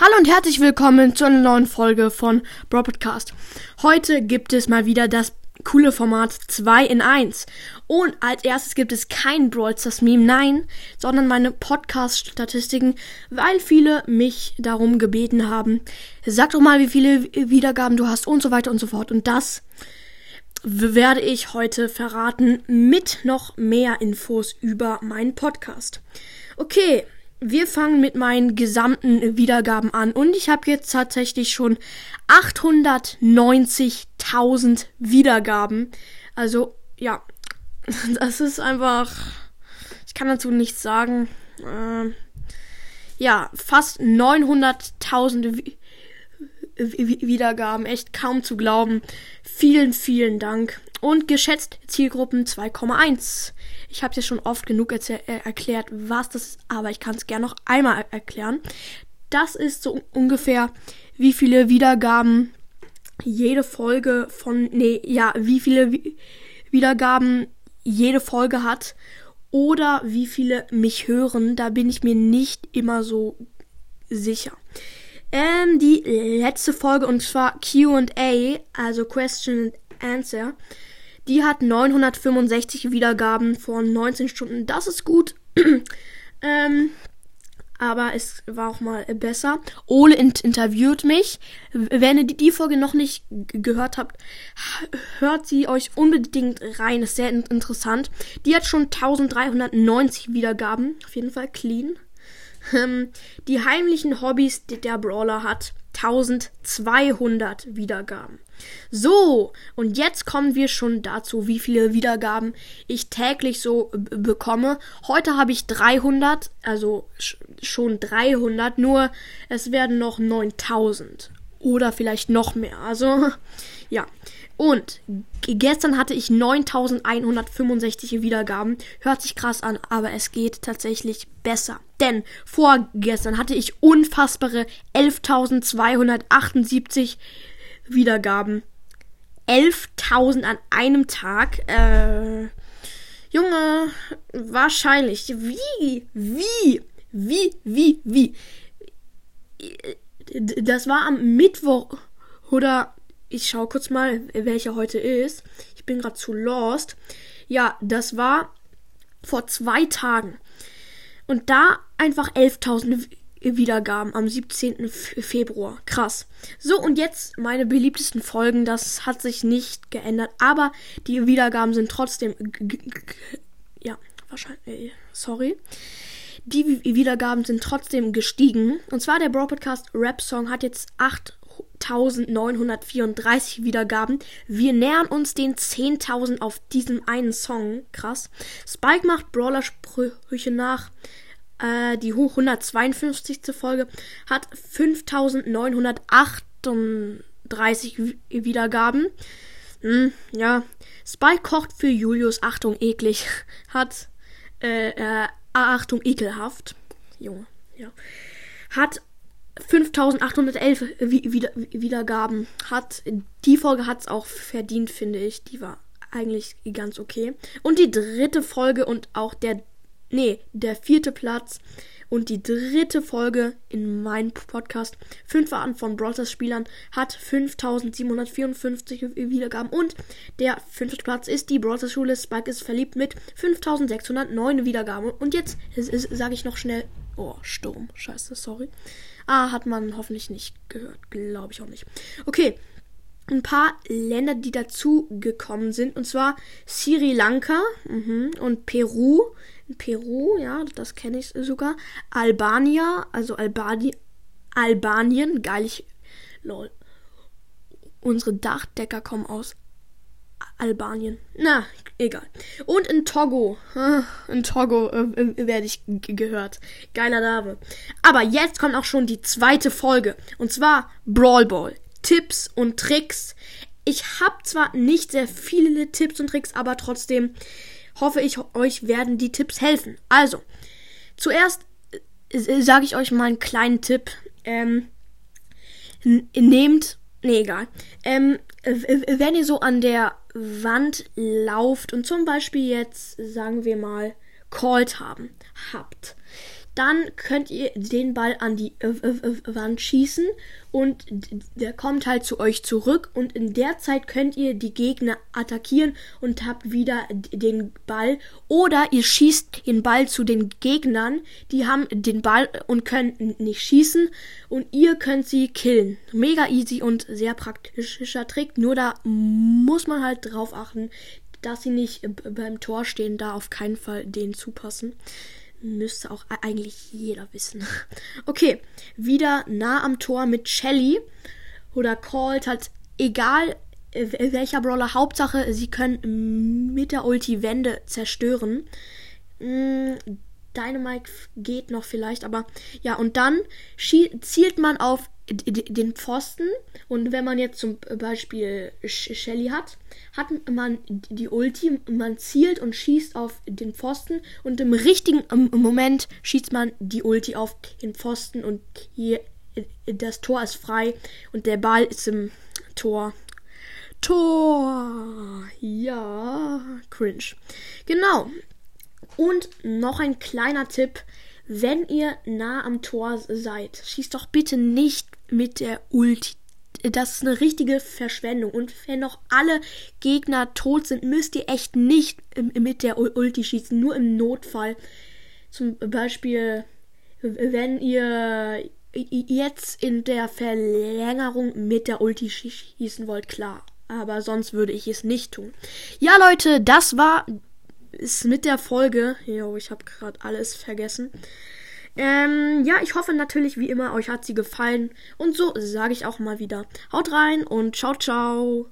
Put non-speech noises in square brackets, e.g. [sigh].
Hallo und herzlich willkommen zu einer neuen Folge von Bro Podcast. Heute gibt es mal wieder das coole Format 2 in 1. Und als erstes gibt es kein Brawl Stars Meme, nein, sondern meine Podcast-Statistiken, weil viele mich darum gebeten haben. Sag doch mal, wie viele Wiedergaben du hast und so weiter und so fort. Und das werde ich heute verraten mit noch mehr Infos über meinen Podcast. Okay, wir fangen mit meinen gesamten Wiedergaben an und ich habe jetzt tatsächlich schon 890.000 Wiedergaben. Also ja, [laughs] das ist einfach, ich kann dazu nichts sagen. Äh, ja, fast 900.000 Wiedergaben, echt kaum zu glauben. Vielen, vielen Dank. Und geschätzt Zielgruppen 2,1. Ich habe es ja schon oft genug äh, erklärt, was das ist, aber ich kann es gerne noch einmal er erklären. Das ist so ungefähr, wie viele Wiedergaben jede Folge von, nee, ja, wie viele Wiedergaben jede Folge hat oder wie viele mich hören. Da bin ich mir nicht immer so sicher. Ähm, die letzte Folge und zwar Q&A, also Question and Answer, die hat 965 Wiedergaben vor 19 Stunden. Das ist gut. [clears throat] ähm, aber es war auch mal besser. Ole interviewt mich. Wenn ihr die, Folge noch nicht gehört habt, hört sie euch unbedingt rein. Ist sehr interessant. Die hat schon 1390 Wiedergaben. Auf jeden Fall clean. [laughs] Ähm, die heimlichen Hobbys, die der Brawler hat, 1200 Wiedergaben. So, und jetzt kommen wir schon dazu, wie viele Wiedergaben ich täglich so bekomme. Heute habe ich 300, also schon 300, nur es werden noch 9000 oder vielleicht noch mehr. Also, [laughs] ja. Und gestern hatte ich 9165 Wiedergaben. Hört sich krass an, aber es geht tatsächlich besser. Denn vorgestern hatte ich unfassbare 11.278 Wiedergaben. 11.000 an einem Tag. Äh, Junge, wahrscheinlich. Wie? Wie? Wie? Wie? Wie? Das war am Mittwoch oder ich schau kurz mal, welcher heute ist. Ich bin gerade zu lost. Ja, das war vor zwei Tagen. Und da einfach 11.000 Wiedergaben am 17. Februar. Krass. So, und jetzt meine beliebtesten Folgen. Das hat sich nicht geändert, aber die Wiedergaben sind trotzdem. Ja, wahrscheinlich. Äh, sorry. Die Wiedergaben sind trotzdem gestiegen. Und zwar der Bro Podcast Rap Song hat jetzt 8 1934 Wiedergaben. Wir nähern uns den 10.000 auf diesem einen Song. Krass. Spike macht Brawler-Sprüche nach. Äh, die 152. Folge hat 5.938 Wiedergaben. Hm, ja. Spike kocht für Julius. Achtung, eklig. [laughs] Hat, äh, äh, Achtung, ekelhaft. Junge, ja. Hat 5811 Wieder Wiedergaben hat. Die Folge hat es auch verdient, finde ich. Die war eigentlich ganz okay. Und die dritte Folge und auch der, nee, der vierte Platz und die dritte Folge in meinem Podcast, fünf Arten von Brawlers Spielern, hat 5754 Wiedergaben. Und der fünfte Platz ist die Brawlers Schule. Spike ist verliebt mit 5609 Wiedergaben. Und jetzt sage ich noch schnell, oh, Sturm, scheiße, sorry. Ah, hat man hoffentlich nicht gehört. Glaube ich auch nicht. Okay. Ein paar Länder, die dazu gekommen sind. Und zwar Sri Lanka mh, und Peru. Peru, ja, das kenne ich sogar. Albania, also Albani Albanien. Geil, ich. Lol. Unsere Dachdecker kommen aus Albanien. Na, egal. Und in Togo. [laughs] In Togo äh, äh, werde ich gehört. Geiler Name. Aber jetzt kommt auch schon die zweite Folge. Und zwar Brawl Ball. Tipps und Tricks. Ich habe zwar nicht sehr viele Tipps und Tricks, aber trotzdem hoffe ich, euch werden die Tipps helfen. Also, zuerst äh, sage ich euch mal einen kleinen Tipp. Ähm, nehmt, nee, egal. Ähm, wenn ihr so an der Wand lauft und zum Beispiel jetzt, sagen wir mal, Called haben, habt, dann könnt ihr den Ball an die äh, äh, Wand schießen und der kommt halt zu euch zurück und in der Zeit könnt ihr die Gegner attackieren und habt wieder den Ball oder ihr schießt den Ball zu den Gegnern, die haben den Ball und können nicht schießen und ihr könnt sie killen. Mega easy und sehr praktischer Trick, nur da muss man halt drauf achten, dass sie nicht beim Tor stehen, da auf keinen Fall denen zupassen. Müsste auch eigentlich jeder wissen. [laughs] Okay, wieder nah am Tor mit Shelly oder Colt, halt egal welcher Brawler. Hauptsache, sie können mit der Ulti Wände zerstören. Hm, Dynamite geht noch vielleicht, aber ja, und dann zielt man auf den Pfosten und wenn man jetzt zum Beispiel Shelly hat, hat man die Ulti, man zielt und schießt auf den Pfosten und im richtigen Moment schießt man die Ulti auf den Pfosten und hier das Tor ist frei und der Ball ist im Tor. Tor. Ja, cringe. Genau. Und noch ein kleiner Tipp. Wenn ihr nah am Tor seid, schießt doch bitte nicht mit der Ulti. Das ist eine richtige Verschwendung. Und wenn noch alle Gegner tot sind, müsst ihr echt nicht mit der Ulti schießen. Nur im Notfall. Zum Beispiel, wenn ihr jetzt in der Verlängerung mit der Ulti schießen wollt, klar. Aber sonst würde ich es nicht tun. Ja, Leute, das war es mit der Folge. Jo, ich habe gerade alles vergessen. Ähm, ja, ich hoffe natürlich wie immer, euch hat sie gefallen. Und so sage ich auch mal wieder. Haut rein und ciao, ciao.